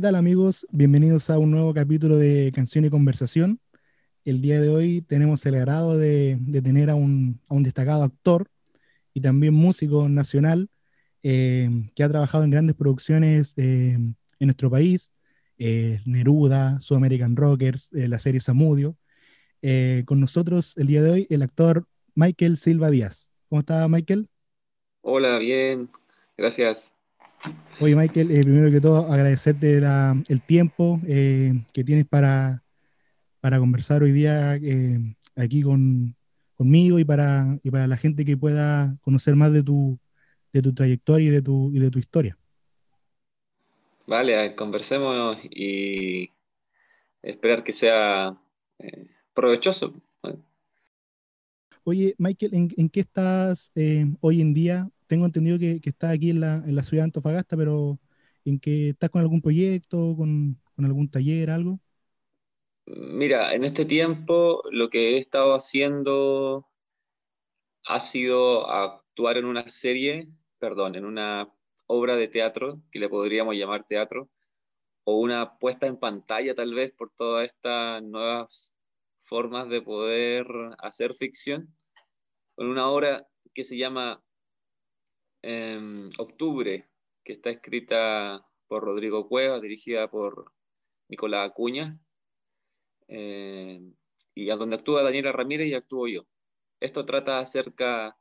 ¿Qué tal amigos? Bienvenidos a un nuevo capítulo de Canción y Conversación. El día de hoy tenemos el agrado de, tener a un, destacado actor y también músico nacional eh, que ha trabajado en grandes producciones eh, en nuestro país, eh, Neruda, Sudamerican Rockers, la serie Samudio. con nosotros el día de hoy el actor Michael Silva Díaz. ¿Cómo está Michael? Hola, bien, gracias. Oye, Michael, eh, primero que todo, agradecerte el tiempo eh, que tienes para, para conversar hoy día eh, aquí con, conmigo y para, y para la gente que pueda conocer más de tu, de tu trayectoria y de tu, y de tu historia. Vale, conversemos y esperar que sea provechoso. Oye, Michael, ¿en, en qué estás hoy en día? Tengo entendido que, que estás aquí en la, en la, ciudad de Antofagasta, pero ¿en que estás con algún proyecto, con, con algún taller, algo? Mira, en este tiempo lo que he estado haciendo ha sido actuar en una serie, perdón, en una obra de teatro, que le podríamos llamar teatro, o una puesta en pantalla tal vez por todas estas nuevas formas de poder hacer ficción, con una obra que se llama Octubre, que está escrita por Rodrigo Cueva, dirigida por Nicolás Acuña, eh, y a donde actúa Daniela Ramírez y actúo yo. Esto trata acerca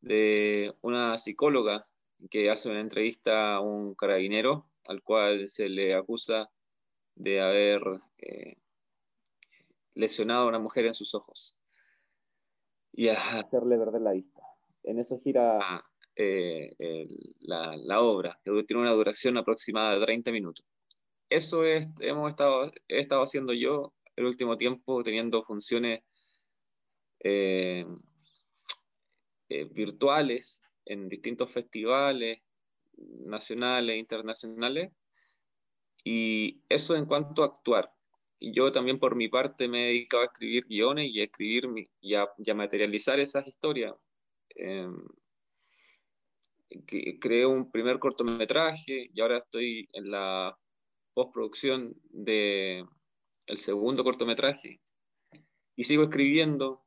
de una psicóloga que hace una entrevista a un carabinero al cual se le acusa de haber eh, lesionado a una mujer en sus ojos y a hacerle perder la vista. En eso gira ah. Eh, la, la, obra, que tiene una duración aproximada de 30 minutos. Eso es, hemos estado, he estado haciendo yo el último tiempo, teniendo funciones eh, eh, virtuales en distintos festivales nacionales e internacionales. Y eso en cuanto a actuar. Y yo también por mi parte me he dedicado a escribir guiones y a escribir y a, materializar esas historias. Creé un primer cortometraje y ahora estoy en la postproducción de el segundo cortometraje y sigo escribiendo.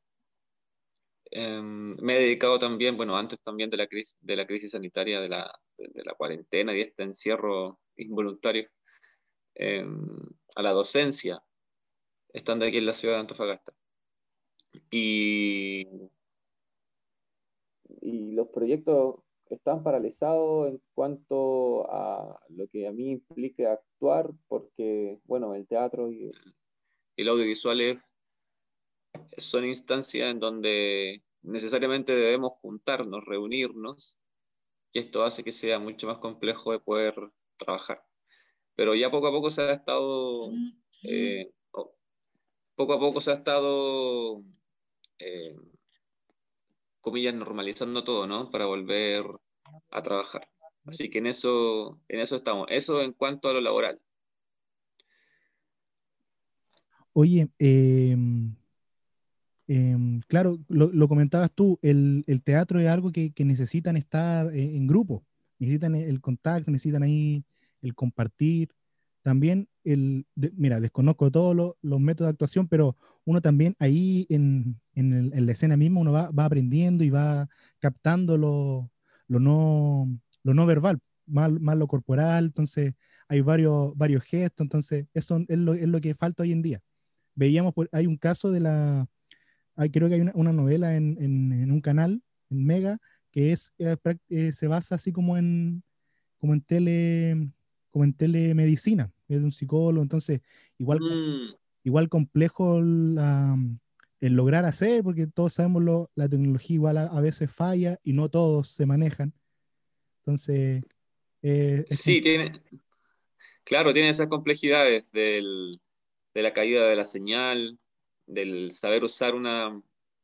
Em, me he dedicado también, bueno, antes también de la crisis, de la crisis sanitaria, de la, de, la cuarentena y este encierro involuntario, em, a la docencia, estando aquí en la ciudad de Antofagasta. Y, y los proyectos están paralizados en cuanto a lo que a mí implica actuar, porque, bueno, el teatro y el audiovisual son instancias en donde necesariamente debemos juntarnos, reunirnos, y esto hace que sea mucho más complejo de poder trabajar. Pero ya poco a poco se ha estado, eh, poco a poco se ha estado eh, comillas, normalizando todo, ¿no? Para volver a trabajar. Así que en eso, en eso estamos. Eso en cuanto a lo laboral. Oye, em, em, claro, lo, comentabas tú, el, teatro es algo que, necesitan estar en, grupo, necesitan el contacto, necesitan ahí el compartir. También, el, mira, desconozco todos los métodos de actuación, pero uno también ahí en, la escena misma uno va, aprendiendo y va captando lo, no, lo no verbal, más, lo corporal, entonces hay varios, varios gestos, entonces eso es lo, es lo que falta hoy en día. Veíamos, hay un caso de la, hay, creo que hay una, novela en, un canal, en Mega, que es, eh, se basa así como en, como en tele, como en telemedicina, es de un psicólogo, entonces igual, mm. Igual complejo el lograr hacer, porque todos sabemos lo, la tecnología igual a, veces falla y no todos se manejan. Entonces... Eh, sí, tiene, claro, tiene esas complejidades del, de la caída de la señal, del saber usar una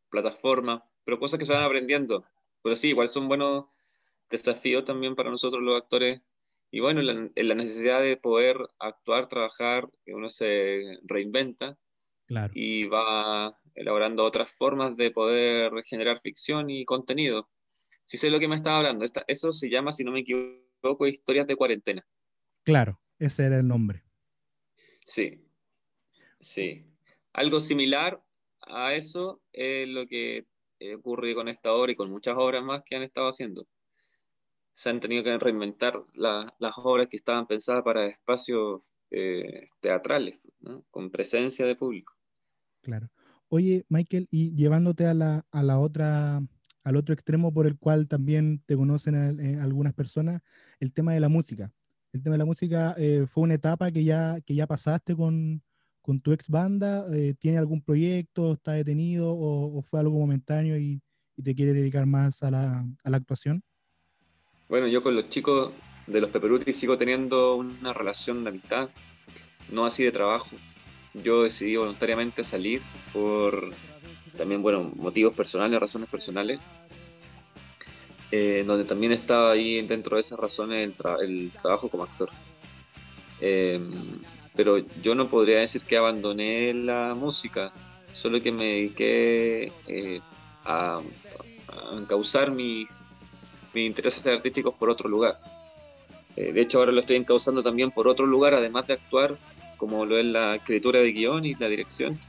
plataforma, pero cosas que se van aprendiendo. Pero sí, igual son buenos desafíos también para nosotros los actores y bueno, en la, necesidad de poder actuar, trabajar, uno se reinventa y va elaborando otras formas de poder generar ficción y contenido. Si sé lo que me estaba hablando, eso se llama, si no me equivoco, historias de cuarentena. Claro, Ese era el nombre. Sí, sí. Algo similar a eso es lo que ocurre con esta obra y con muchas obras más que han estado haciendo. Se han tenido que reinventar las obras que estaban pensadas para espacios eh, teatrales, con presencia de público. Claro. Oye, Michael, y llevándote a la, a la otra, al otro extremo por el cual también te conocen eh, algunas personas, el tema de la música. El tema de la música eh, fue una etapa que ya, que ya pasaste con, con tu ex banda. ¿Tiene algún proyecto? ¿Está detenido? ¿O, fue algo momentáneo y, te quieres dedicar más a la, a la actuación? Bueno, yo con los chicos de los Peperuti sigo teniendo una relación de amistad, no así de trabajo. Yo decidí voluntariamente salir por también, bueno, motivos personales, razones personales, eh, donde también estaba ahí dentro de esas razones el, trabajo como actor. Em, pero yo no podría decir que abandoné la música, solo que me dediqué eh, a, a encauzar mis intereses artísticos por otro lugar. Eh, de hecho, ahora lo estoy encauzando también por otro lugar, además de actuar, como lo es la escritura de guion y la dirección,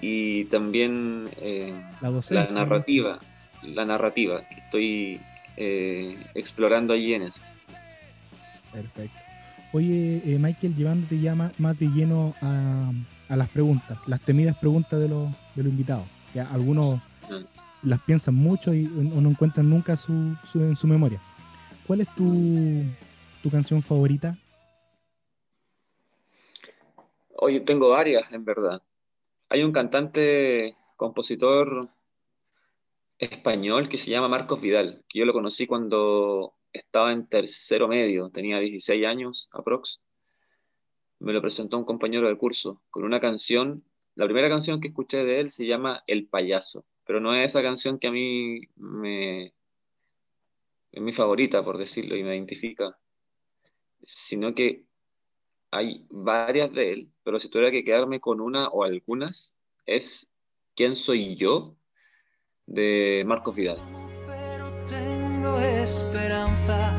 y también eh, la, narrativa, la narrativa que estoy eh, explorando allí en eso. Perfecto. Oye, Michael, llevándote ya más, de lleno a, las preguntas, las temidas preguntas de los, de los invitados. Ya algunos. Las piensan mucho y no encuentran nunca su, en su memoria. ¿Cuál es tu, tu canción favorita? Oye, tengo varias, en verdad. Hay un cantante, compositor español que se llama Marcos Vidal, que yo lo conocí cuando estaba en tercero medio, tenía 16 años aprox. Me lo presentó un compañero del curso con una canción. La primera canción que escuché de él se llama El payaso, pero no es esa canción que a mí me es mi favorita, por decirlo, y me identifica sino que hay varias de él, pero si tuviera que quedarme con una o algunas, es ¿Quién soy yo? de Marcos Vidal. Pero tengo esperanza.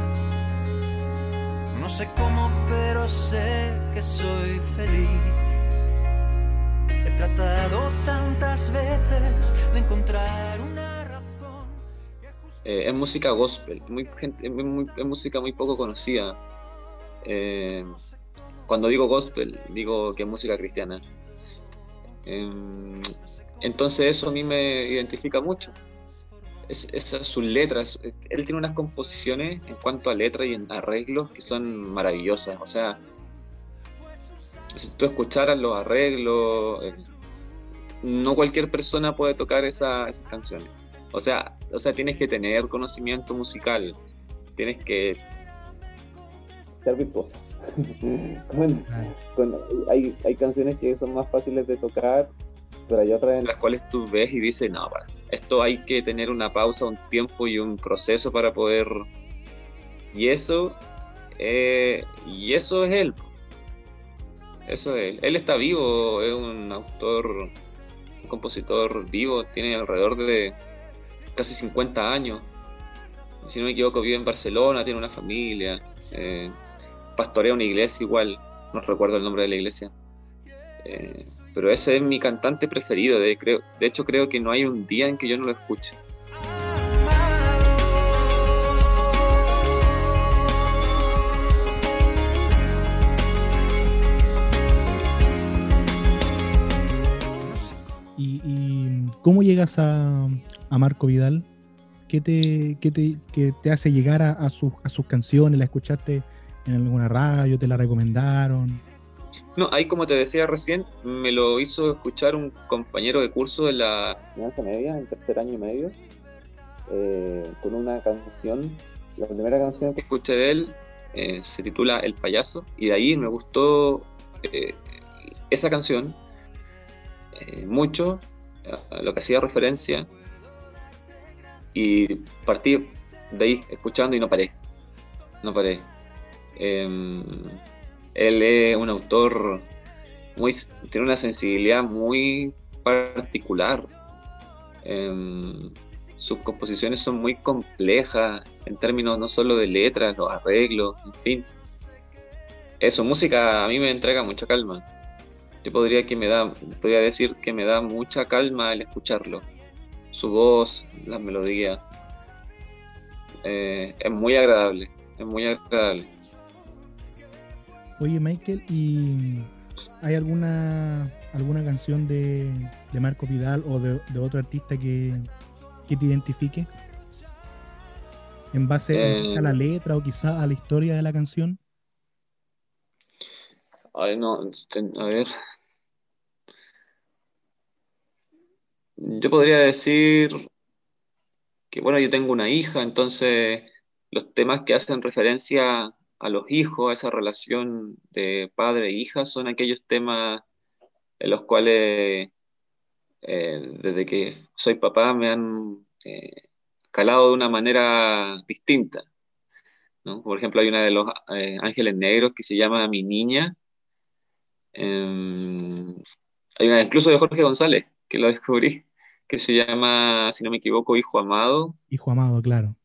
No sé cómo, pero sé que soy feliz. Tratado tantas veces de encontrar una razón. Eh, es música gospel, muy, es música muy poco conocida eh, cuando digo gospel, digo que es música cristiana. Em, entonces eso a mí me identifica mucho. Es, esas sus letras, él tiene unas composiciones en cuanto a letras y en arreglos que son maravillosas. O sea, si tú escucharas los arreglos, eh, no cualquier persona puede tocar esas canciones. O sea, o sea, tienes que tener conocimiento musical, tienes que ser virtuoso. hay, hay canciones que son más fáciles de tocar, pero hay otras en las cuales tú ves y dices, no, esto hay que tener una pausa, un tiempo y un proceso para poder... Y eso, eh, y eso es él. Eso es él. Está vivo, es un autor, un compositor vivo, tiene alrededor de casi 50 años. Si no me equivoco, vive en Barcelona, tiene una familia. Eh, pastorea una iglesia igual, no recuerdo el nombre de la iglesia. Eh, pero ese es mi cantante preferido, de, de hecho creo que no hay un día en que yo no lo escuche. Cómo llegas a, a Marco Vidal? ¿Qué te, qué te, te hace llegar a, a, sus, a sus canciones? ¿La escuchaste en alguna radio? ¿Te la recomendaron? No, ahí como te decía recién, me lo hizo escuchar un compañero de curso de la enseñanza media, en tercer año y medio, eh, con una canción. La primera canción que escuché de él eh, se titula El payaso, y de ahí me gustó eh, esa canción mucho, a lo que hacía referencia, y partí de ahí escuchando y no paré. No paré. Em, él es un autor muy, tiene una sensibilidad muy particular. Em, sus composiciones son muy complejas en términos no solo de letras, los arreglos, en fin. eso, música a mí me entrega mucha calma. Yo podría, que me da, podría decir que me da mucha calma el escucharlo. Su voz, las melodías. Eh, es muy agradable, es muy agradable. Oye, Michael, ¿y hay alguna alguna canción de, Marco Vidal o de, otro artista que, te identifique? ¿En base a la eh. letra o quizá a la historia de la canción? Ay, no, a ver. Yo podría decir que, bueno, yo tengo una hija, entonces los temas que hacen referencia a los hijos, a esa relación de padre e hija, son aquellos temas en los cuales eh, desde que soy papá me han eh, calado de una manera distinta. Por ejemplo, hay una de los eh, ángeles negros que se llama Mi Niña. Em, hay una incluso de Jorge González, que lo descubrí, que se llama, si no me equivoco, Hijo Amado. Hijo Amado, claro.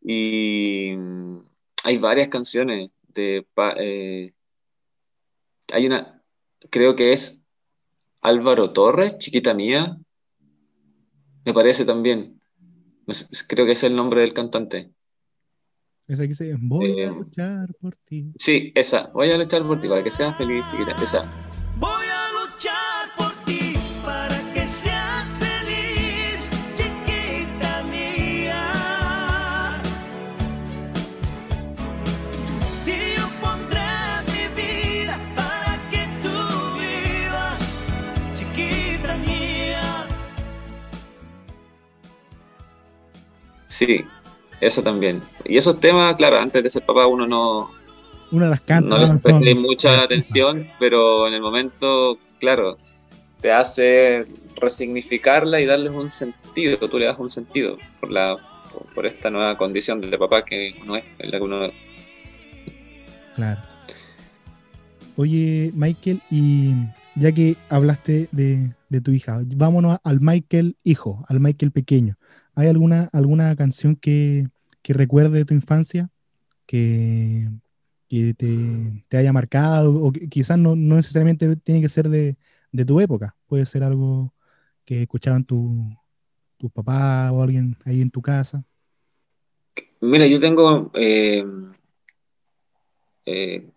Y hay varias canciones de... Eh, hay una, creo que es Álvaro Torres, chiquita mía, me parece también. Creo que es el nombre del cantante. Esa que dice, voy a eh, luchar por ti. Sí, esa, voy a luchar por ti, para que seas feliz, chiquita, esa. Sí, eso también. Y esos temas, claro, antes de ser papá uno no, Una las canta, no les presta mucha atención, pero en el momento, claro, te hace resignificarla y darles un sentido, tú le das un sentido por la por, esta nueva condición de papá que uno es, en la que uno Claro. Oye, Michael, y ya que hablaste de, de tu hija, vámonos al Michael hijo, al Michael pequeño. ¿Hay alguna, alguna canción que, recuerde de tu infancia? Que, te, haya marcado, o quizás no, necesariamente tiene que ser de, tu época, puede ser algo que escuchaban tus tu papás o alguien ahí en tu casa. Mira, yo tengo, eh, eh,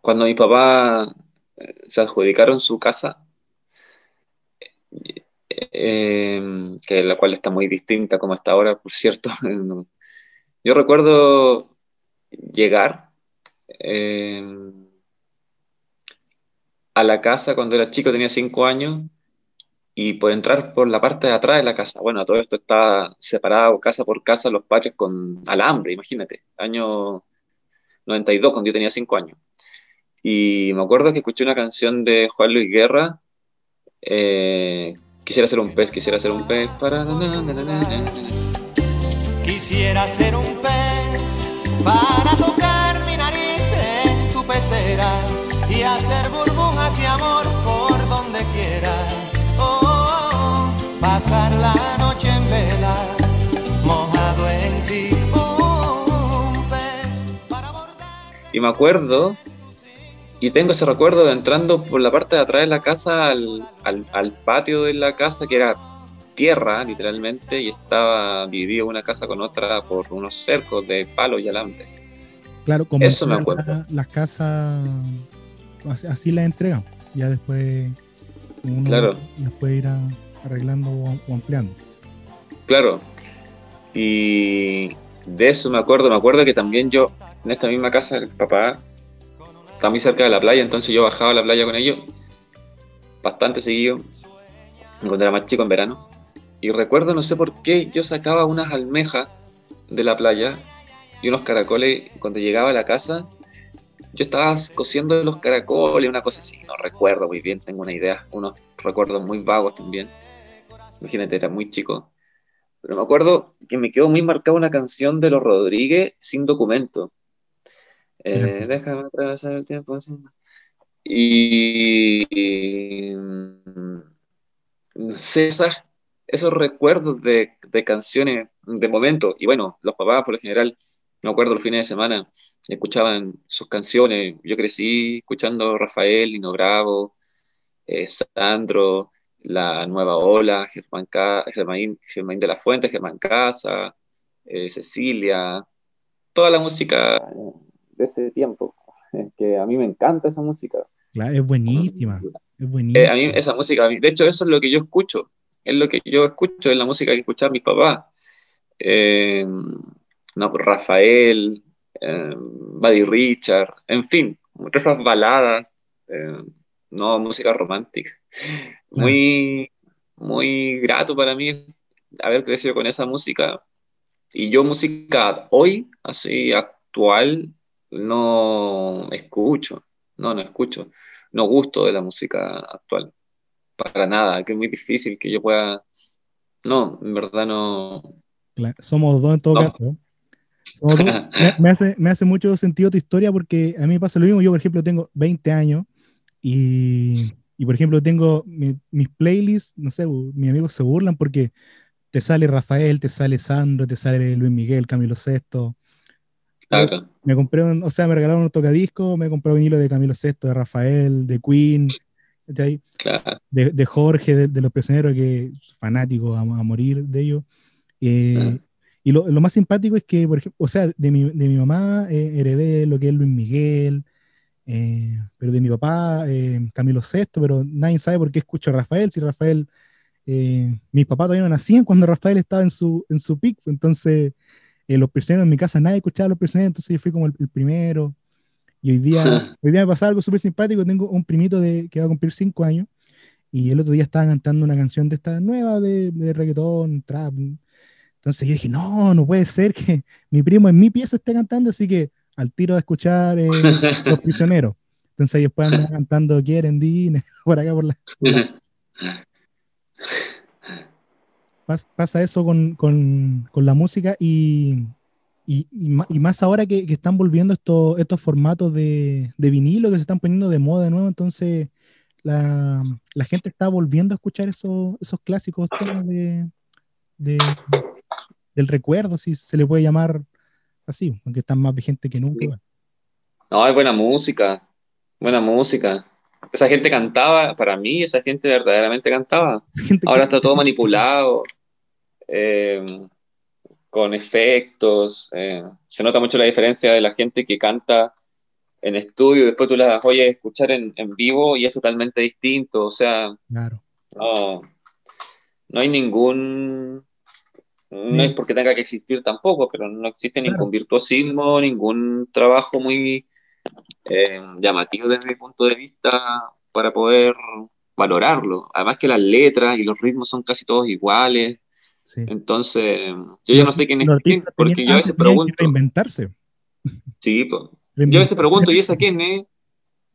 cuando mi papá eh, se adjudicaron su casa, eh, que la cual está muy distinta como está ahora, por cierto. Yo recuerdo llegar eh, a la casa cuando era chico, tenía cinco años, y por entrar por la parte de atrás de la casa. Bueno, todo esto está separado casa por casa, los patios con alambre, imagínate, año 92, cuando yo tenía cinco años. Y me acuerdo que escuché una canción de Juan Luis Guerra, eh, Quisiera ser un pez, quisiera ser un pez para... Quisiera ser un pez para tocar mi nariz en tu pecera y hacer burbujas y amor por donde quiera. Oh, oh, oh, pasar la noche en vela, mojado en ti. Un pez para bordar. Y me acuerdo y tengo ese recuerdo de entrando por la parte de atrás de la casa al, patio de la casa, que era tierra, literalmente, y estaba dividido una casa con otra por unos cercos de palo y alambre. Claro, como Eso me acuerdo. las casas así las entregan. Ya después uno claro. las puede ir arreglando o, ampliando. Claro. Y de eso me acuerdo. Me acuerdo que también yo, en esta misma casa, el papá está muy cerca de la playa, entonces yo bajaba a la playa con ellos bastante seguido, cuando era más chico en verano. Y recuerdo, no sé por qué, yo sacaba unas almejas de la playa y unos caracoles. Cuando llegaba a la casa, yo estaba cociendo los caracoles, una cosa así. No recuerdo muy bien, tengo una idea, unos recuerdos muy vagos también. Imagínate, era muy chico. Pero me acuerdo que me quedó muy marcada una canción de los Rodríguez sin documento. Eh, déjame atravesar el tiempo. Y, no sé, esos recuerdos de, canciones de momento, y bueno, los papás por lo general me acuerdo los fines de semana, escuchaban sus canciones. Yo crecí escuchando Rafael, Lino Bravo, eh, Sandro, La Nueva Ola, Germán, Germán, de la Fuente, Germán Casa, eh, Cecilia, toda la música de ese tiempo, que a mí me encanta esa música. Claro, es buenísima. Es buenísima. Eh, a mí esa música, de hecho eso es lo que yo escucho, es lo que yo escucho, es la música que escuchan mis papás. Eh, no, Rafael, eh, Buddy Richard, en fin, esas baladas, eh, no, música romántica. Muy, muy grato para mí haber crecido con esa música. Y yo música hoy, así actual, no escucho, no, no escucho, no gusto de la música actual, para nada, que es muy difícil que yo pueda, no, en verdad no. somos dos en todo caso me, hace, me hace mucho sentido tu historia porque a mí me pasa lo mismo. Yo, por ejemplo, tengo 20 años y, y por ejemplo, tengo mis playlists, no sé, mis amigos se burlan porque te sale Rafael, te sale Sandro, te sale Luis Miguel, Camilo VI. Claro. Me compré, un, o sea, me regalaron un tocadisco, me compré un vinilo de Camilo VI, de Rafael, de Queen, claro. de, Jorge, de, Los Prisioneros, que es fanático a, a morir de ellos. Eh, y lo, lo, más simpático es que, por ejemplo, o sea, de mi, de mi mamá eh, heredé lo que es Luis Miguel, eh, pero de mi papá eh, Camilo VI, pero nadie sabe por qué escucho a Rafael, si Rafael, mis papás todavía no nacían cuando Rafael estaba en su, en su pico, entonces los prisioneros en mi casa nadie escuchaba a los prisioneros, entonces yo fui como el, primero. Y hoy día, hoy día me pasaba algo súper simpático, tengo un primito de, que va a cumplir cinco años, y el otro día estaba cantando una canción de esta nueva de, de reggaetón, trap, entonces yo dije, no, no puede ser que mi primo en mi pieza esté cantando, así que al tiro de escuchar eh, Los Prisioneros. Entonces ahí después andan cantando Quieren Dine por acá por la... Pasa eso con, con, con la música y, y, y, más ahora que, que, están volviendo estos, estos formatos de, de, vinilo que se están poniendo de moda de nuevo, entonces la, la gente está volviendo a escuchar esos, esos clásicos temas de, de, del recuerdo, si se le puede llamar así, aunque están más vigentes que nunca. No, hay buena música, buena música. Esa gente cantaba, para mí esa gente verdaderamente cantaba. Ahora está todo manipulado, eh, con efectos. Eh, se nota mucho la diferencia de la gente que canta en estudio, después tú las oyes escuchar en, en vivo y es totalmente distinto. O sea, claro. no, no hay ningún no es porque tenga que existir tampoco, pero no existe ningún virtuosismo, ningún trabajo muy eh, llamativo desde mi punto de vista para poder valorarlo. Además que las letras y los ritmos son casi todos iguales. Entonces, yo ya no sé quién es quién, porque yo a veces pregunto. inventarse. Sí, pues. Yo a veces pregunto, ¿y esa quién es?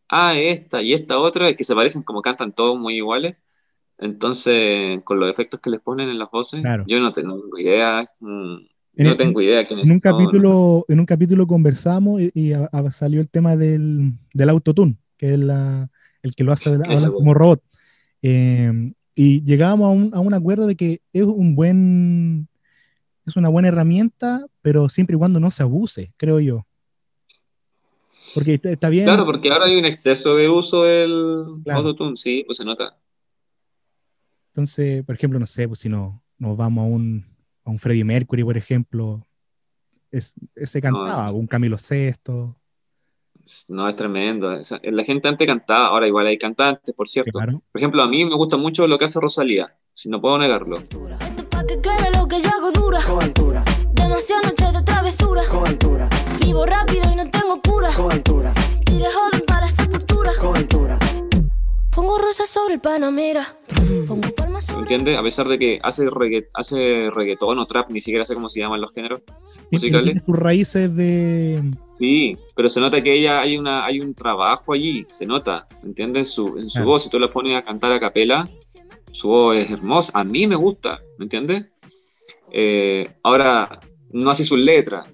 Ah, esta y esta otra, es que se parecen como cantan todos muy iguales. Entonces, con los efectos que les ponen en las voces, yo no tengo idea. No tengo idea quiénes en un capítulo En un capítulo conversamos y, salió el tema del, del autotune, que es la, el que lo hace como robot. Em, y llegábamos a un, a un acuerdo de que es un buen es una buena herramienta, pero siempre y cuando no se abuse, creo yo. Porque está, bien. Claro, porque ahora hay un exceso de uso del autotune, sí, pues se nota. Entonces, por ejemplo, no sé, pues si no, nos vamos a un, a un Freddie Mercury, por ejemplo, es, ese cantaba, un Camilo Sesto. No, es tremendo. La gente antes cantaba, ahora igual hay cantantes, por cierto. Por ejemplo, a mí me gusta mucho lo que hace Rosalía, si no puedo negarlo. Demasiadas noches de travesura. Vivo rápido y no tengo cura. Iré joven para la sepultura. Pongo rosas sobre el Panamera. Pongo ¿Entiendes? A pesar de que hace, hace reggaetón o trap, ni siquiera sé cómo se llaman los géneros musicales. Sus raíces de... Sí, pero se nota que ella hay una hay un trabajo allí, se nota, ¿entiendes? En su, en su voz, si tú la pones a cantar a capela, su voz es hermosa, a mí me gusta, ¿me entiendes? Eh, ahora, no así sus letras,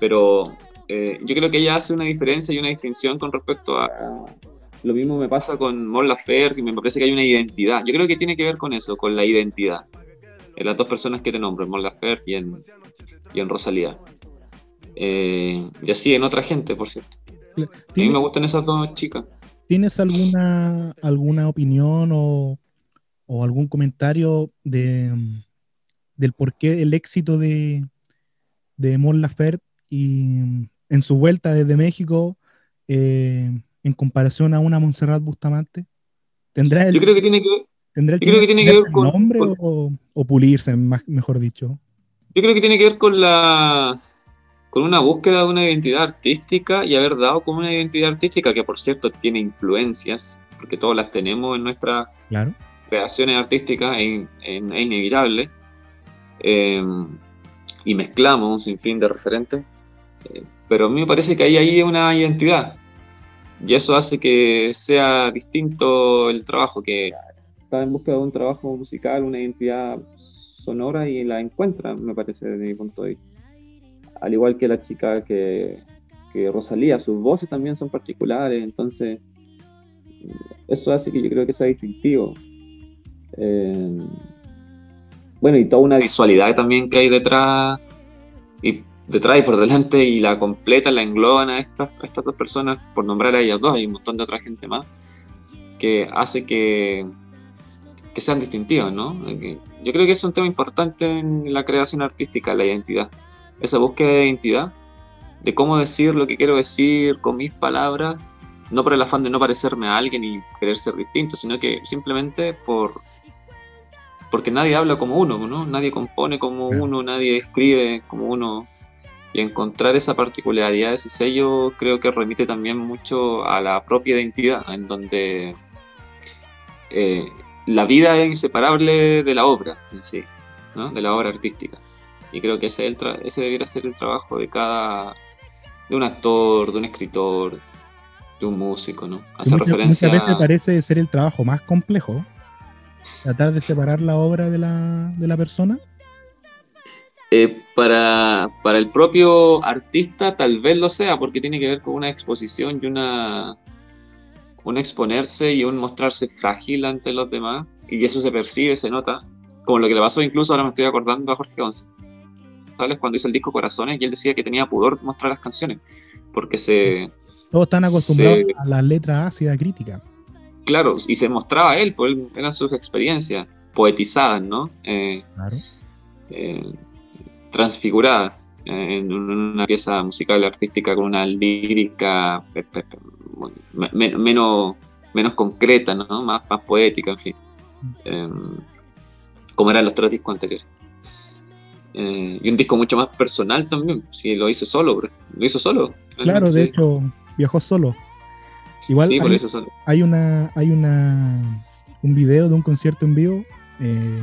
pero eh, yo creo que ella hace una diferencia y una distinción con respecto a, lo mismo me pasa con Mon Laferte y me parece que hay una identidad. Yo creo que tiene que ver con eso, con la identidad. En las dos personas que te nombro, en Mon Laferte y en, y en Rosalía. Eh, y así en otra gente, por cierto. A mí me gustan esas dos chicas. ¿Tienes alguna, alguna opinión o, algún comentario de, del por qué el éxito de, de Mon Laferte y en su vuelta desde México eh, en comparación a una Montserrat Bustamante? ¿Tendrá el, yo creo que tiene que, ¿tendrá que, tiene que ver con nombre o, o, pulirse, mejor dicho. Yo creo que tiene que ver con la con una búsqueda de una identidad artística y haber dado como una identidad artística que por cierto tiene influencias, porque todas las tenemos en nuestras creaciones artísticas, es, inevitable, em, y mezclamos un sinfín de referentes, eh, pero a mí me parece que hay ahí una identidad, y eso hace que sea distinto el trabajo, que está en busca de un trabajo musical, una identidad sonora y la encuentra, me parece, desde mi punto de vista al igual que la chica que, Rosalía, sus voces también son particulares, entonces eso hace que yo creo que sea distintivo. Eh, bueno, y toda una visualidad también que hay detrás y detrás y por delante y la completa, la engloban a estas, estas dos personas, por nombrar a ellas dos, hay un montón de otra gente más, que hace que, que sean distintivas, ¿no? Yo creo que es un tema importante en la creación artística, la identidad esa búsqueda de identidad, de cómo decir lo que quiero decir con mis palabras, no por el afán de no parecerme a alguien y querer ser distinto, sino que simplemente por porque nadie habla como uno, ¿no? Nadie compone como uno, nadie escribe como uno. Y encontrar esa particularidad, ese sello, creo que remite también mucho a la propia identidad, en donde eh, la vida es inseparable de la obra en sí, ¿no? de la obra artística. Y creo que ese, ese debiera ser el trabajo de cada, de un actor, de un escritor, de un músico, ¿no? Hacer referencia muchas veces parece ser el trabajo más complejo, tratar de separar la obra de la, de la persona. Eh, para, para, el propio artista tal vez lo sea, porque tiene que ver con una exposición y una un exponerse y un mostrarse frágil ante los demás, y eso se percibe, se nota, como lo que le pasó incluso, ahora me estoy acordando a Jorge González, cuando hizo el disco Corazones y él decía que tenía pudor mostrar las canciones, porque se... Todos están acostumbrados a las letras ácidas críticas. Claro, y se mostraba él, pues eran sus experiencias poetizadas, ¿no? Eh, claro. Eh, transfiguradas eh, en una pieza musical artística con una lírica menos, menos concreta, ¿no? Más, más poética, en fin. Mm. como eran los tres discos anteriores. Eh, y un disco mucho más personal también, si lo hizo solo, lo hizo solo. Claro, de hecho, viajó solo. Igual hay, una hay una un video de un concierto en vivo eh,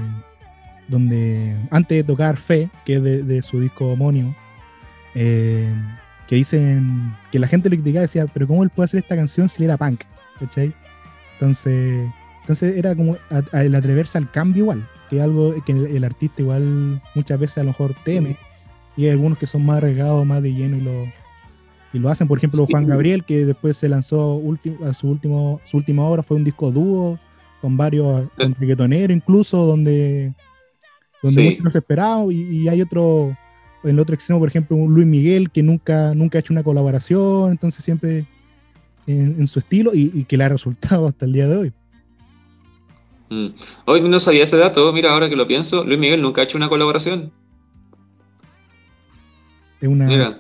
donde antes de tocar Fe, que es de, su disco homónimo, eh, que dicen que la gente lo criticaba decía, pero ¿cómo él puede hacer esta canción si él era punk? ¿Cachai? Entonces, entonces era como el atreverse al cambio igual que es algo que el, artista igual muchas veces a lo mejor teme, y hay algunos que son más arriesgados, más de lleno y lo, y lo hacen. Por ejemplo, Juan Gabriel, que después se lanzó a su, último, su última obra, fue un disco dúo con varios, con reggaetoneros incluso, donde, donde muchos no se esperaban, y, hay otro, en el otro extremo, por ejemplo, un Luis Miguel, que nunca, nunca ha hecho una colaboración, entonces siempre en, su estilo, y, y que le ha resultado hasta el día de hoy. Mm. Hoy no sabía ese dato, mira, ahora que lo pienso, Luis Miguel nunca ha hecho una colaboración. Es una,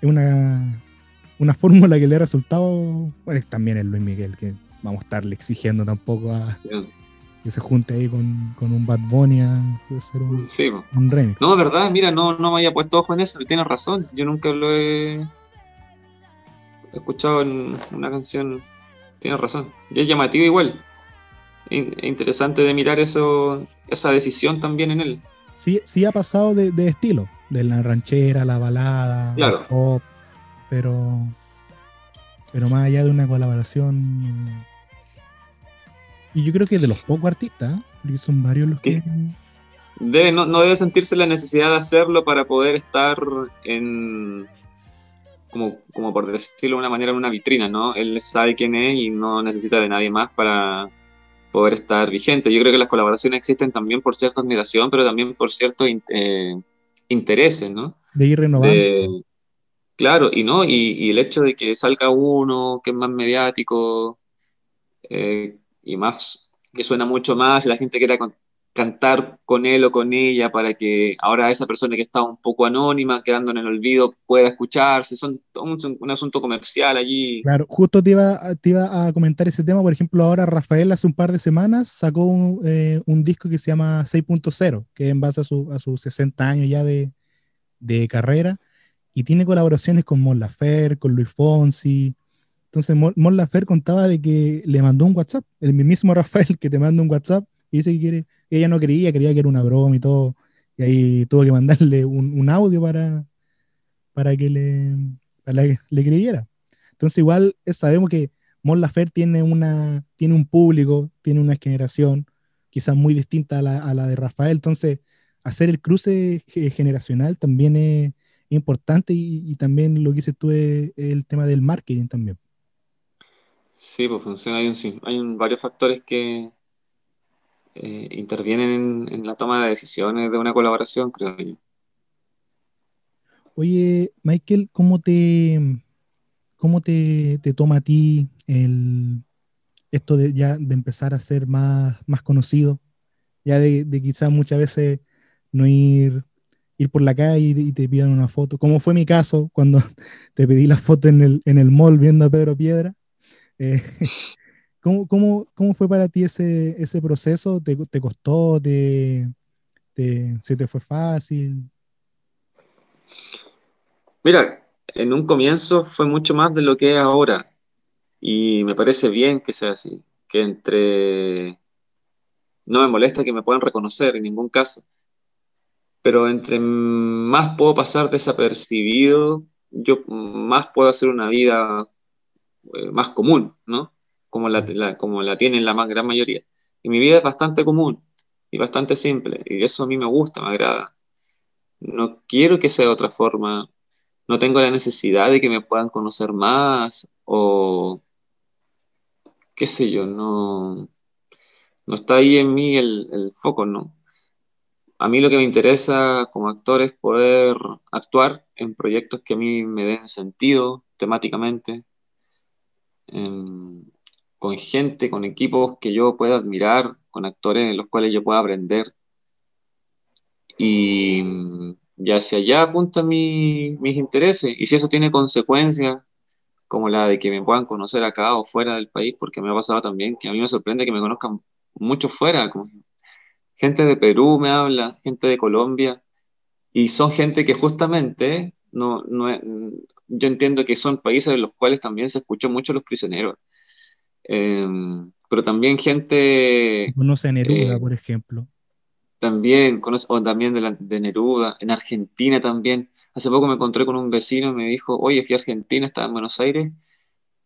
es una, una fórmula que le ha resultado, bueno, también es Luis Miguel, que vamos a estarle exigiendo tampoco a que se junte ahí con, un Bad Bunny a hacer un, sí. un remix. No, verdad, mira, no, no me haya puesto ojo en eso, tienes razón, yo nunca lo he escuchado en una canción, tienes razón, y es llamativo igual interesante de mirar eso, esa decisión también en él. Sí, sí ha pasado de, estilo, de la ranchera, la balada, claro. pop, pero, pero más allá de una colaboración. Y yo creo que de los pocos artistas, porque son varios los que. Debe, no, no debe sentirse la necesidad de hacerlo para poder estar en, como, como, por decirlo de una manera, en una vitrina, ¿no? Él sabe quién es y no necesita de nadie más para, poder estar vigente. Yo creo que las colaboraciones existen también por cierta admiración, pero también por cierto eh, intereses, ¿no? De ir renovando. claro, y no, y, el hecho de que salga uno que es más mediático eh, y más, que suena mucho más, y la gente quiera cantar con él o con ella para que ahora esa persona que está un poco anónima, quedando en el olvido, pueda escucharse. Son un, asunto comercial allí. Claro, justo te iba, te iba a comentar ese tema. Por ejemplo, ahora Rafael hace un par de semanas sacó un, eh, disco que se llama 6.0, que es en base a, su, a sus 60 años ya de, de carrera. Y tiene colaboraciones con Mon Lafer, con Luis Fonsi. Entonces Mon Lafer contaba de que le mandó un WhatsApp, el mismo Rafael que te manda un WhatsApp y dice que quiere ella no creía, creía que era una broma y todo. Y ahí tuvo que mandarle un, audio para, para que le, le creyera. Entonces igual sabemos que Mon Lafer tiene, una, tiene un público, tiene una generación quizás muy distinta a la, de Rafael. Entonces hacer el cruce generacional también es importante y, también lo que dices tú es, el tema del marketing también. Sí, pues funciona. Hay, hay varios factores que, eh, intervienen en, la toma de decisiones de una colaboración, creo yo. Oye, Michael, ¿cómo te, cómo te, toma a ti el, esto de ya de empezar a ser más, más conocido? Ya de, quizás muchas veces no ir, ir por la calle y, te pidan una foto, como fue mi caso cuando te pedí la foto en el, en el mall viendo a Pedro Piedra. Eh, ¿Cómo, cómo, cómo fue para ti ese, ese proceso? ¿Te, costó? Te, ¿Se te fue fácil? Mira, en un comienzo fue mucho más de lo que es ahora. Y me parece bien que sea así. Que entre... No me molesta que me puedan reconocer en ningún caso. Pero entre más puedo pasar desapercibido, yo más puedo hacer una vida eh, más común, ¿no? como la, como la tienen la más gran mayoría. Y mi vida es bastante común y bastante simple, y eso a mí me gusta, me agrada. No quiero que sea de otra forma, no tengo la necesidad de que me puedan conocer más o qué sé yo, no, no está ahí en mí el, el foco, ¿no? A mí lo que me interesa como actor es poder actuar en proyectos que a mí me den sentido temáticamente, con gente, con equipos que yo pueda admirar, con actores en los cuales yo pueda aprender. Y, ya hacia allá apuntan mis intereses. Y si eso tiene consecuencias, como la de que me puedan conocer acá o fuera del país, porque me ha pasado también que a mí me sorprende que me conozcan mucho fuera. Como gente de Perú me habla, gente de Colombia, y son gente que justamente no, no, yo entiendo que son países en los cuales también se escuchó mucho los prisioneros. Em, pero también gente... Conoce a Neruda, eh, por ejemplo. También, conoce, o también de, de, Neruda, en Argentina también. Hace poco me encontré con un vecino y me dijo, oye, fui a Argentina, estaba en Buenos Aires,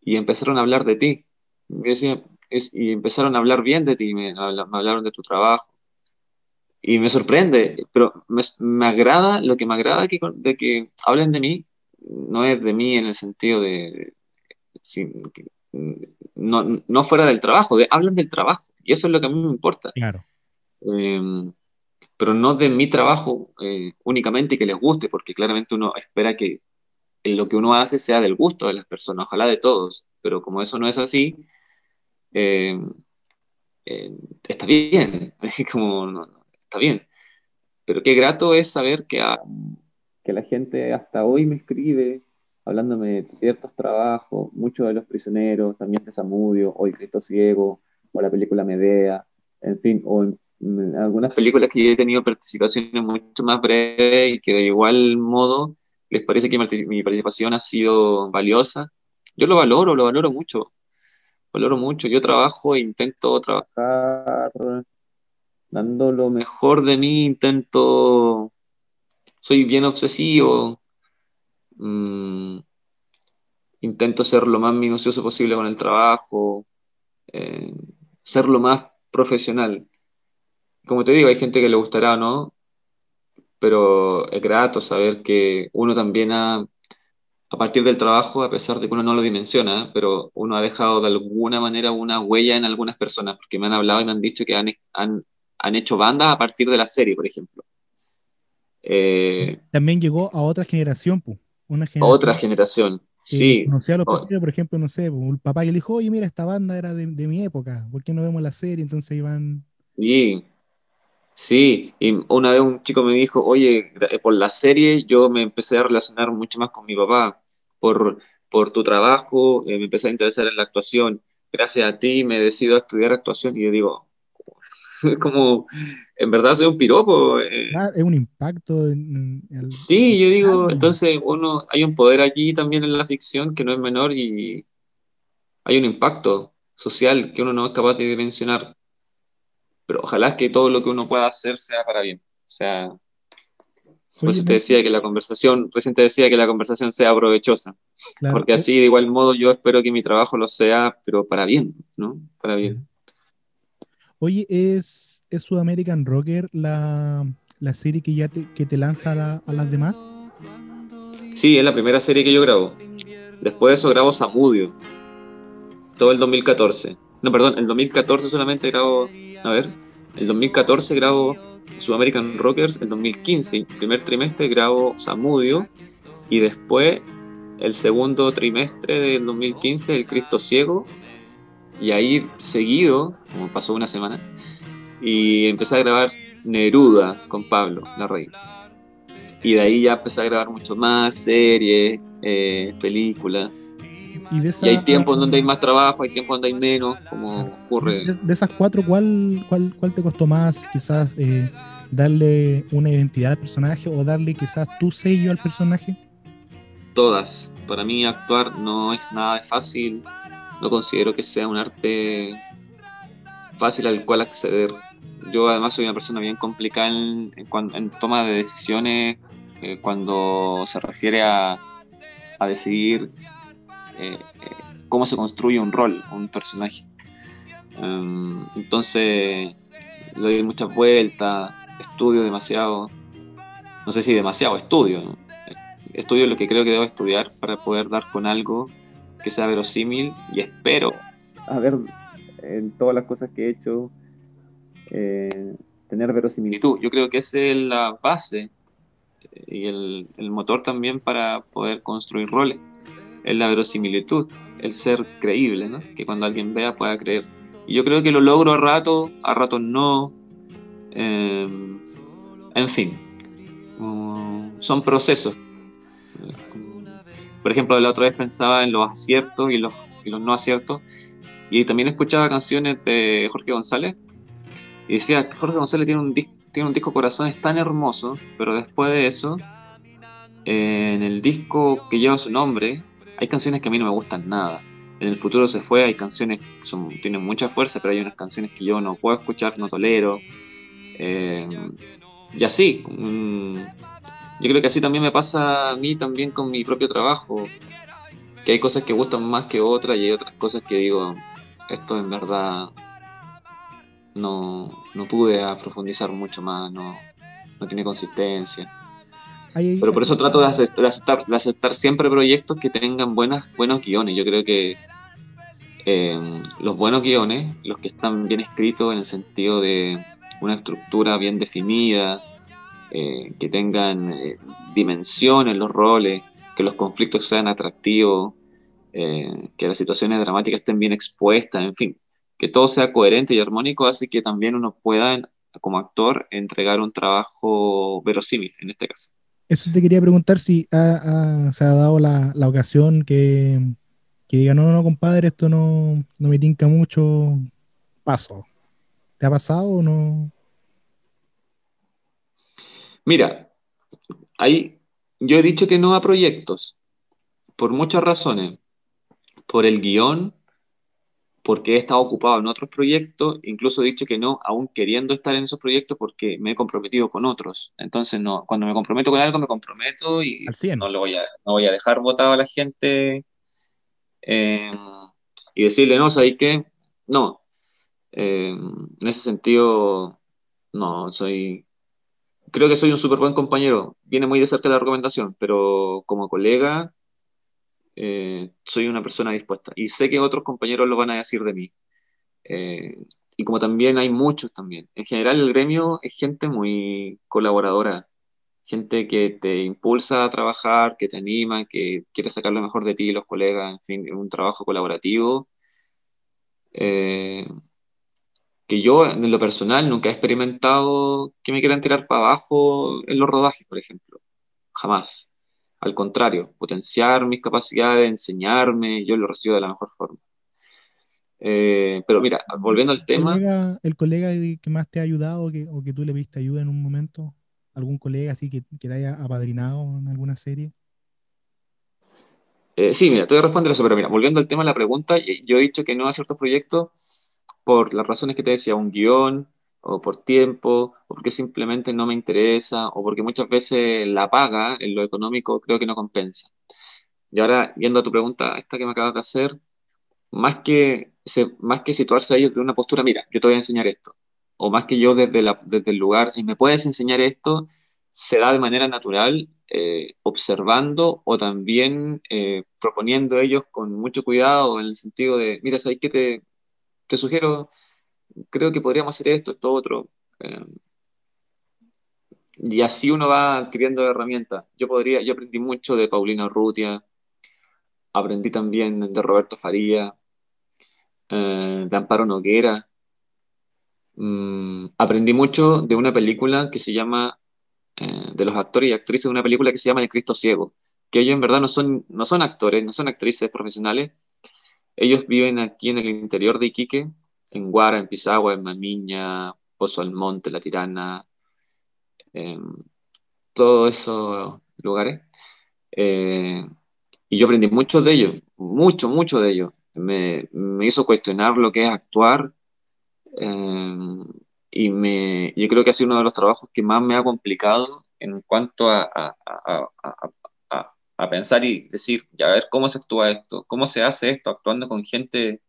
y empezaron a hablar de ti. Y, decía, es, y empezaron a hablar bien de ti, me, me, hablaron de tu trabajo. Y me sorprende, pero me, me agrada, lo que me agrada que, de que hablen de mí, no es de mí en el sentido de, no, no fuera del trabajo, de, hablan del trabajo, y eso es lo que a mí me importa. Claro. Em, pero no de mi trabajo eh, únicamente y que les guste, porque claramente uno espera que lo que uno hace sea del gusto de las personas, ojalá de todos, pero como eso no es así, em, em, está bien, como, está bien. Pero qué grato es saber que, que la gente hasta hoy me escribe hablándome de ciertos trabajos, muchos de los prisioneros, también de Samudio, o El Cristo Ciego, o la película Medea, en fin, o en, algunas películas que yo he tenido participaciones mucho más breves y que de igual modo les parece que mi participación ha sido valiosa. Yo lo valoro, lo valoro mucho, valoro mucho. Yo trabajo e intento trabajar dando lo mejor de mí, intento, soy bien obsesivo, Mm, intento ser lo más minucioso posible con el trabajo, eh, ser lo más profesional. Como te digo, hay gente que le gustará, ¿no? Pero es grato saber que uno también a partir del trabajo, a pesar de que uno no lo dimensiona, pero uno ha dejado de alguna manera una huella en algunas personas, porque me han hablado y me han dicho que han, han, han hecho bandas a partir de la serie, por ejemplo. Eh, También llegó a otra generación, pu, una generación otra generación, sí. conocía los por ejemplo, no sé, un papá que le dijo, oye, mira, esta banda era de, de mi época, ¿por qué no vemos la serie? Entonces iban... Sí, sí. Y una vez un chico me dijo, oye, eh, por la serie yo me empecé a relacionar mucho más con mi papá. Por, por tu trabajo, eh, me empecé a interesar en la actuación. Gracias a ti me decido a estudiar actuación. Y yo digo, como, en verdad soy un piropo. eh. Ah, es un impacto en, el- Sí, yo digo, entonces uno, hay un poder aquí también en la ficción que no es menor y hay un impacto social que uno no es capaz de dimensionar. Pero ojalá que todo lo que uno pueda hacer sea para bien. O sea, por eso te decía que la conversación, recién te decía que la conversación sea provechosa, claro, porque así de igual modo yo espero que mi trabajo lo sea, pero para bien, ¿no? Para bien. Oye, ¿es, es Sudamerican Rocker la, la serie que ya te, que te lanza a, la- a las demás? Sí, es la primera serie que yo grabo. Después de eso grabo Samudio, todo el 2014. No, perdón, el 2014 solamente grabo, a ver, el 2014 grabo Sudamerican Rockers, el 2015, primer trimestre grabo Samudio y después el segundo trimestre del 2015 el Cristo Ciego y ahí seguido, como pasó una semana, y empecé a grabar Neruda con Pablo Larrey. Y de ahí ya empecé a grabar mucho más, series, eh, películas. Y, de Y esa- hay tiempos donde hay más trabajo, hay tiempos donde hay menos, como ocurre. De, de esas cuatro, ¿cuál, cuál, cuál te costó más quizás eh, darle una identidad al personaje o darle quizás tu sello al personaje? Todas. Para mí actuar no es nada fácil. No considero que sea un arte fácil al cual acceder. Yo además soy una persona bien complicada en, toma de decisiones eh, cuando se refiere a, a decidir eh, eh, cómo se construye un rol, un personaje. Em, entonces doy muchas vueltas, estudio demasiado. No sé si demasiado, estudio. estudio lo que creo que debo estudiar para poder dar con algo que sea verosímil y espero a ver en todas las cosas que he hecho eh, tener verosimilitud. Yo creo que esa es la base eh, y el, el motor también para poder construir roles. Es la verosimilitud, el ser creíble, ¿no? que cuando alguien vea pueda creer. Y yo creo que lo logro a rato, a ratos no. eh, en fin, uh, son procesos. Por ejemplo, la otra vez pensaba en los aciertos y los, y los no aciertos, y también escuchaba canciones de Jorge González, y decía, Jorge González tiene un, tiene un disco Corazones tan hermoso, pero después de eso, eh, en el disco que lleva su nombre, hay canciones que a mí no me gustan nada. En el futuro se fue, hay canciones que tienen mucha fuerza, pero hay unas canciones que yo no puedo escuchar, no tolero. Eh, y así, mm, yo creo que así también me pasa a mí también con mi propio trabajo, que hay cosas que gustan más que otras y hay otras cosas que digo, esto en verdad no, no pude profundizar mucho más, no, no tiene consistencia. Pero por eso trato de aceptar, de aceptar, de aceptar siempre proyectos que tengan buenas, buenos guiones. Yo creo que eh, los buenos guiones, los que están bien escritos en el sentido de una estructura bien definida, eh, que tengan eh, dimensión en los roles, que los conflictos sean atractivos, eh, que las situaciones dramáticas estén bien expuestas, en fin, que todo sea coherente y armónico hace que también uno pueda, como actor, entregar un trabajo verosímil, en este caso. Eso te quería preguntar si se ha dado la, ocasión que, que diga, no, no, no, compadre, esto no, no me tinca mucho, paso. ¿Te ha pasado o no? Mira, ahí yo he dicho que no a proyectos, por muchas razones. Por el guion, porque he estado ocupado en otros proyectos, incluso he dicho que no, aún queriendo estar en esos proyectos porque me he comprometido con otros. Entonces, no, cuando me comprometo con algo, me comprometo y Al 100. no, lo voy a, no voy a dejar votado a la gente eh, y decirle, no, ¿sabes qué? No. Eh, en ese sentido, no, soy, creo que soy un súper buen compañero. Viene muy de cerca la recomendación, pero como colega, eh, soy una persona dispuesta. Y sé que otros compañeros lo van a decir de mí. Eh, y como también hay muchos también. En general el gremio es gente muy colaboradora, gente que te impulsa a trabajar, que te anima, que quiere sacar lo mejor de ti, los colegas, en fin, un trabajo colaborativo. Eh, que yo en lo personal nunca he experimentado que me quieran tirar para abajo en los rodajes, por ejemplo. Jamás. Al contrario, potenciar mis capacidades, enseñarme, yo lo recibo de la mejor forma. Eh, pero mira, volviendo al tema. ¿El colega, que más te ha ayudado o que, tú le viste ayuda en un momento? ¿Algún colega así que, te haya apadrinado en alguna serie? Eh, sí, mira, te voy a responder eso, pero mira, volviendo al tema de la pregunta, yo he dicho que no a ciertos proyectos por las razones que te decía, un guion, o por tiempo, o porque simplemente no me interesa, o porque muchas veces la paga en lo económico creo que no compensa. Y ahora, yendo a tu pregunta, esta que me acabas de hacer, más que, más que situarse a ellos de una postura, mira, yo te voy a enseñar esto, o más que yo desde, la, desde el lugar, y me puedes enseñar esto, se da de manera natural, eh, observando o también eh, proponiendo ellos con mucho cuidado, en el sentido de, mira, ¿sabes qué te, te sugiero, creo que podríamos hacer esto, esto, otro. Eh, y así uno va adquiriendo herramientas. Yo yo aprendí mucho de Paulina Urrutia, aprendí también de Roberto Faría, eh, de Amparo Noguera. Mm, aprendí mucho de una película que se llama, eh, de los actores y actrices de una película que se llama El Cristo Ciego, que ellos en verdad no son, no son actores, no son actrices profesionales, ellos viven aquí en el interior de Iquique, en Guara, en Pisagua, en Mamiña, Pozo Almonte, La Tirana, todos esos lugares. Eh, y yo aprendí mucho de ellos, mucho, mucho de ellos. Me, hizo cuestionar lo que es actuar em, y me, yo creo que ha sido uno de los trabajos que más me ha complicado en cuanto a, a pensar y decir, ya a ver cómo se actúa esto, cómo se hace esto actuando con gente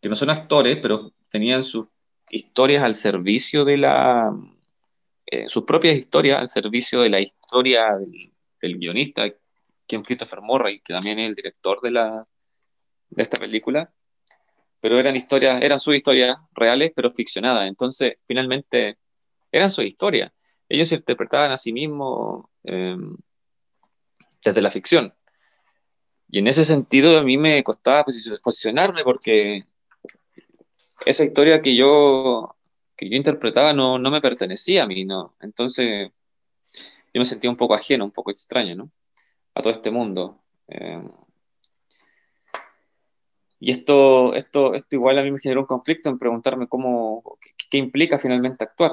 que no son actores, pero tenían sus historias al servicio de la, eh, sus propias historias al servicio de la historia del, guionista, que es Christopher Morray, que también es el director de, la, de esta película, pero eran historias, eran sus historias reales, pero ficcionadas, entonces finalmente eran sus historias. Ellos se interpretaban a sí mismos eh, desde la ficción. Y en ese sentido a mí me costaba posicionarme porque esa historia que yo, que yo interpretaba no, no me pertenecía a mí, ¿no? Entonces yo me sentía un poco ajeno, un poco extraño, ¿no? A todo este mundo. Eh, y esto, esto, esto igual a mí me generó un conflicto en preguntarme cómo, qué, implica finalmente actuar.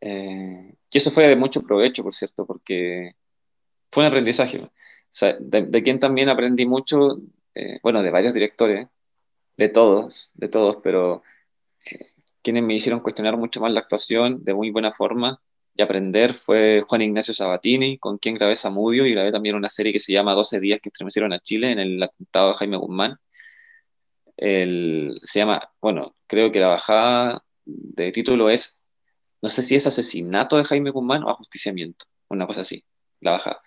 Eh, y eso fue de mucho provecho, por cierto, porque fue un aprendizaje. de, quien también aprendí mucho, eh, bueno, de varios directores, de todos, de todos, pero eh, quienes me hicieron cuestionar mucho más la actuación de muy buena forma y aprender fue Juan Ignacio Sabatini, con quien grabé Samudio y grabé también una serie que se llama 12 días que estremecieron a Chile en el atentado de Jaime Guzmán. El, se llama, bueno, creo que la bajada de título es, no sé si es asesinato de Jaime Guzmán o ajusticiamiento, una cosa así la baja.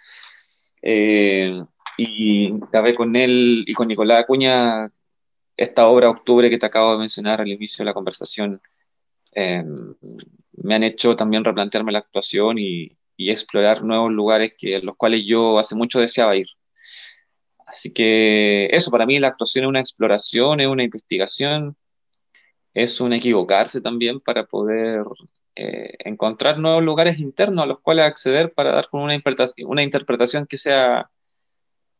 Eh, y grabé con él y con Nicolás Acuña esta obra Octubre que te acabo de mencionar al inicio de la conversación. Eh, me han hecho también replantearme la actuación y, explorar nuevos lugares que, los cuales yo hace mucho deseaba ir. Así que eso, para mí la actuación es una exploración, es una investigación, es un equivocarse también para poder eh, encontrar nuevos lugares internos a los cuales acceder para dar con una interpretación, una interpretación que sea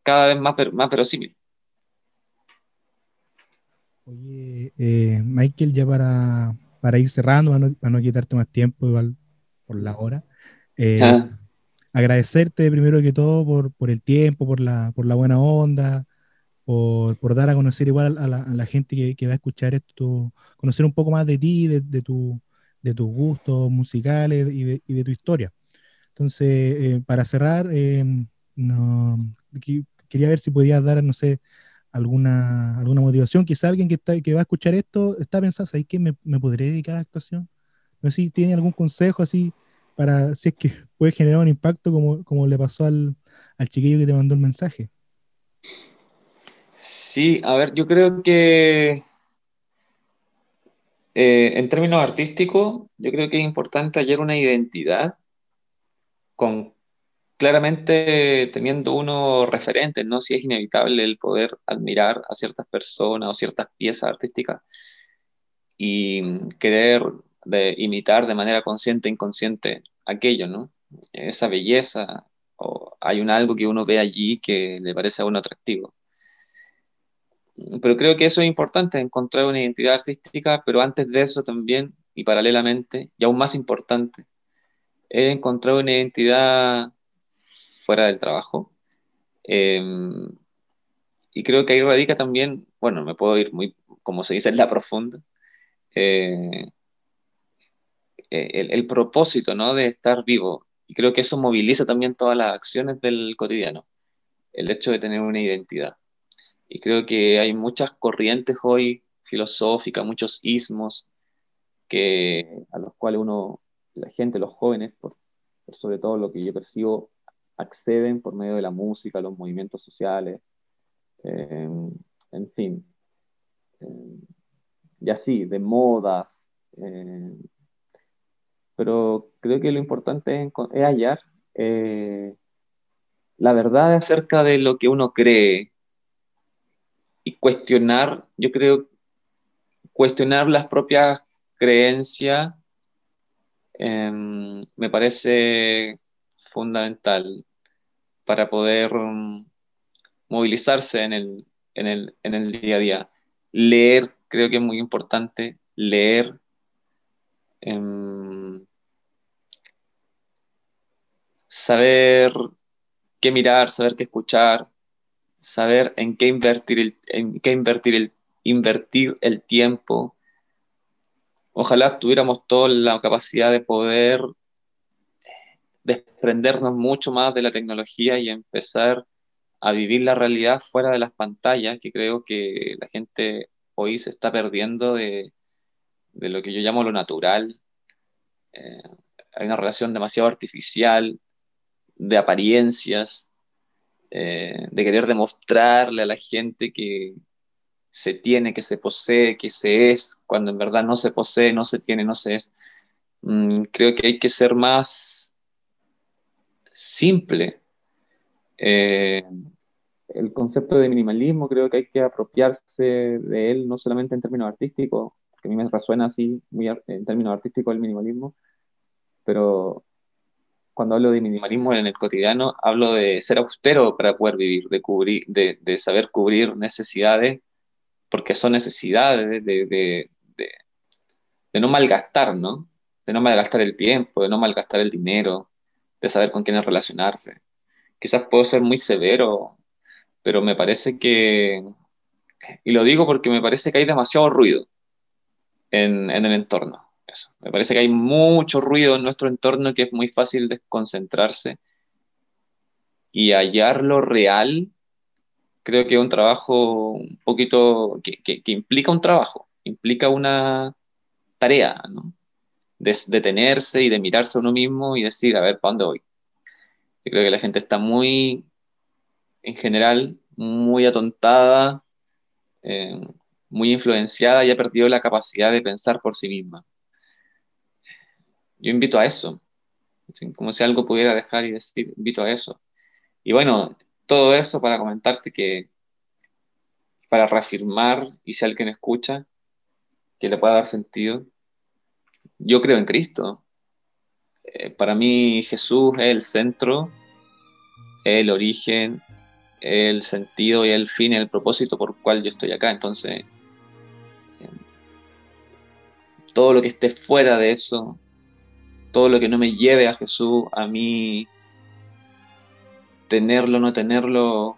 cada vez más, más verosímil. Oye, eh, Michael, ya para, para ir cerrando, para no, quitarte más tiempo, igual por la hora, eh, ah. agradecerte primero que todo por, por, el tiempo, por la, por la buena onda, por, por dar a conocer igual a la, gente que, que, va a escuchar esto, conocer un poco más de ti, de, de tu de tus gustos musicales y de, y de tu historia. Entonces, eh, para cerrar, eh, no, quería ver si podías dar, no sé, alguna, alguna motivación. Quizá alguien que, está, que va a escuchar esto está pensando, ¿sabes qué? Me, me podré dedicar a la actuación? No sé si tiene algún consejo así para, si es que puede generar un impacto como, como le pasó al, al chiquillo que te mandó el mensaje. Sí, a ver, yo creo que eh, en términos artísticos, yo creo que es importante hallar una identidad con claramente teniendo uno referentes, ¿no? Si es inevitable el poder admirar a ciertas personas o ciertas piezas artísticas y querer de imitar de manera consciente e inconsciente aquello, ¿no? Esa belleza, o hay un algo que uno ve allí que le parece a uno atractivo. Pero creo que eso es importante, encontrar una identidad artística, pero antes de eso también, y paralelamente, y aún más importante, es encontrar una identidad fuera del trabajo. Em, y creo que ahí radica también, bueno, me puedo ir muy, como se dice, en la profunda, eh, el, el, propósito ¿no? de estar vivo. Y creo que eso moviliza también todas las acciones del cotidiano, el hecho de tener una identidad. Y creo que hay muchas corrientes hoy filosóficas, muchos ismos, que, a los cuales uno, la gente, los jóvenes, sobre todo lo que yo percibo, acceden por medio de la música, los movimientos sociales, eh, en fin. Eh, y así, de modas. Eh, pero creo que lo importante es, hallar eh, la verdad acerca de lo que uno cree y cuestionar, yo creo, cuestionar las propias creencias em, me parece fundamental para poder mm, movilizarse en el, en, el, en el día a día. Leer creo que es muy importante leer. Em, saber qué mirar, saber qué escuchar, saber en qué invertir el, en qué invertir el, invertir el tiempo. Ojalá tuviéramos toda la capacidad de poder desprendernos mucho más de la tecnología y empezar a vivir la realidad fuera de las pantallas, que creo que la gente hoy se está perdiendo de, lo que yo llamo lo natural. Eh, hay una relación demasiado artificial, de apariencias, eh, de querer demostrarle a la gente que se tiene, que se posee, que se es, cuando en verdad no se posee, no se tiene, no se es. Mm, creo que hay que ser más simple. Eh, el concepto de minimalismo creo que hay que apropiarse de él, no solamente en términos artísticos, que a mí me resuena así, muy en términos artísticos el minimalismo, pero cuando hablo de minimalismo en el cotidiano, hablo de ser austero para poder vivir, de, cubrir, de, saber cubrir necesidades, porque son necesidades de, no malgastar, ¿no? De no malgastar el tiempo, de no malgastar el dinero, de saber con quiénes relacionarse. Quizás puedo ser muy severo pero me parece que, y lo digo porque me parece que hay demasiado ruido en el entorno. Eso. Me parece que hay mucho ruido en nuestro entorno que es muy fácil desconcentrarse y hallar lo real. Creo que es un trabajo un poquito que, que, implica un trabajo, implica una tarea, ¿no? De detenerse y de mirarse a uno mismo y decir, a ver, ¿para dónde voy? Yo creo que la gente está muy en general muy atontada, eh, muy influenciada y ha perdido la capacidad de pensar por sí misma. Yo invito a eso, como si algo pudiera dejar y decir, invito a eso. Y bueno, todo eso para comentarte que, para reafirmar, y si alguien escucha, que le pueda dar sentido, yo creo en Cristo. Eh, para mí Jesús es el centro, el origen, el sentido y el fin el propósito por el cual yo estoy acá. Entonces, em, todo lo que esté fuera de eso, todo lo que no me lleve a Jesús, a mí, tenerlo no tenerlo,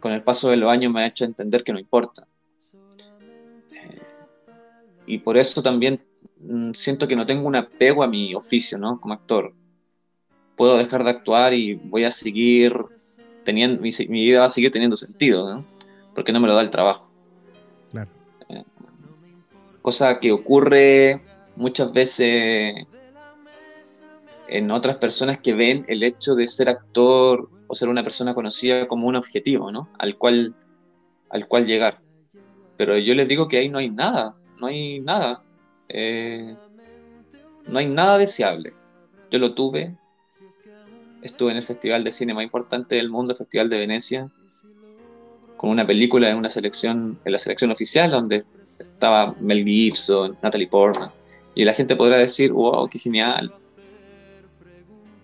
con el paso de los años me ha hecho entender que no importa. Eh, y por eso también mm, siento que no tengo un apego a mi oficio, ¿no? Como actor. Puedo dejar de actuar y voy a seguir teniendo, mi, vida va a seguir teniendo sentido, ¿no? Porque no me lo da el trabajo. Claro. Eh, cosa que ocurre muchas veces en otras personas que ven el hecho de ser actor o ser una persona conocida como un objetivo, ¿no? Al cual, al cual llegar. Pero yo les digo que ahí no hay nada, no hay nada. Eh, no hay nada deseable. yo lo tuve. Estuve en el festival de cine más importante del mundo, el Festival de Venecia, con una película en una selección, en la selección oficial, donde estaba Mel Gibson, Natalie Portman, y la gente podrá decir, wow, qué genial.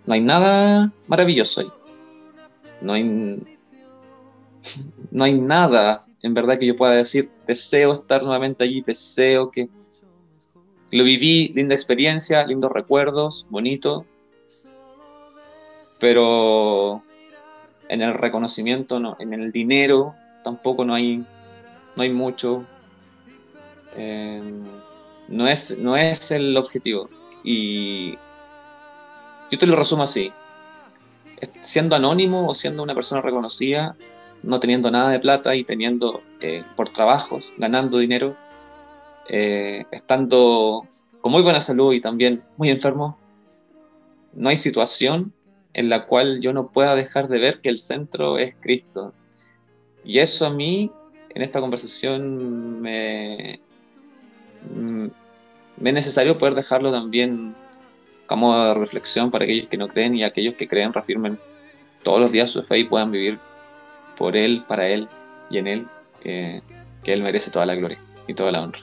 No hay nada maravilloso ahí. No hay, no hay nada en verdad que yo pueda decir, deseo estar nuevamente allí, deseo que lo viví, linda experiencia, lindos recuerdos, bonito, pero en el reconocimiento, no, en el dinero tampoco no hay, no hay mucho. Eh, no, es, no es el objetivo. Y yo te lo resumo así. Siendo anónimo o siendo una persona reconocida, no teniendo nada de plata y teniendo eh, por trabajos, ganando dinero, eh, estando con muy buena salud y también muy enfermo, no hay situación en la cual yo no pueda dejar de ver que el centro es Cristo. Y eso a mí, en esta conversación, me, es necesario poder dejarlo también como reflexión para aquellos que no creen y aquellos que creen reafirmen todos los días su fe y puedan vivir por Él, para Él y en Él, que Él merece toda la gloria y toda la honra.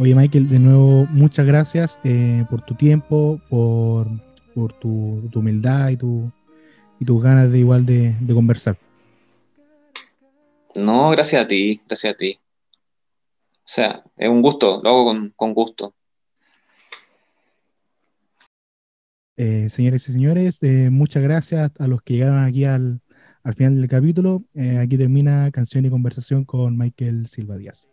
Oye Michael, de nuevo muchas gracias eh, por tu tiempo, por, tu, humildad y, tu, y tus ganas de igual de, conversar. No, gracias a ti, gracias a ti. O sea, es un gusto, lo hago con, con gusto. Eh, señores y señores, eh, muchas gracias a los que llegaron aquí al, al final del capítulo. Eh, aquí termina Canción y Conversación con Michael Silva Díaz.